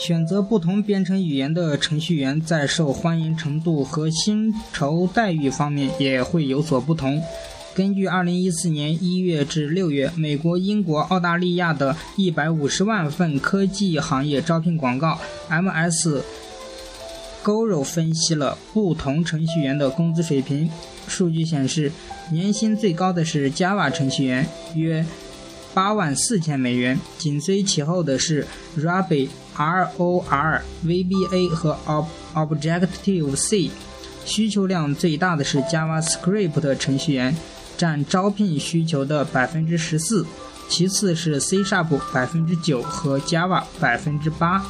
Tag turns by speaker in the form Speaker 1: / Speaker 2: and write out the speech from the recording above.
Speaker 1: 选择不同编程语言的程序员在受欢迎程度和薪酬待遇方面也会有所不同。根据2014年1月至6月美国、英国、澳大利亚的150万份科技行业招聘广告，MS Guru 分析了不同程序员的工资水平。数据显示，年薪最高的是 Java 程序员，约八万四千美元，紧随其后的是 Ruby、ROR、VBA 和 Objective C。需求量最大的是 JavaScript 程序员。占招聘需求的百分之十四，其次是 C# Sharp 百分之九和 Java 百分之八。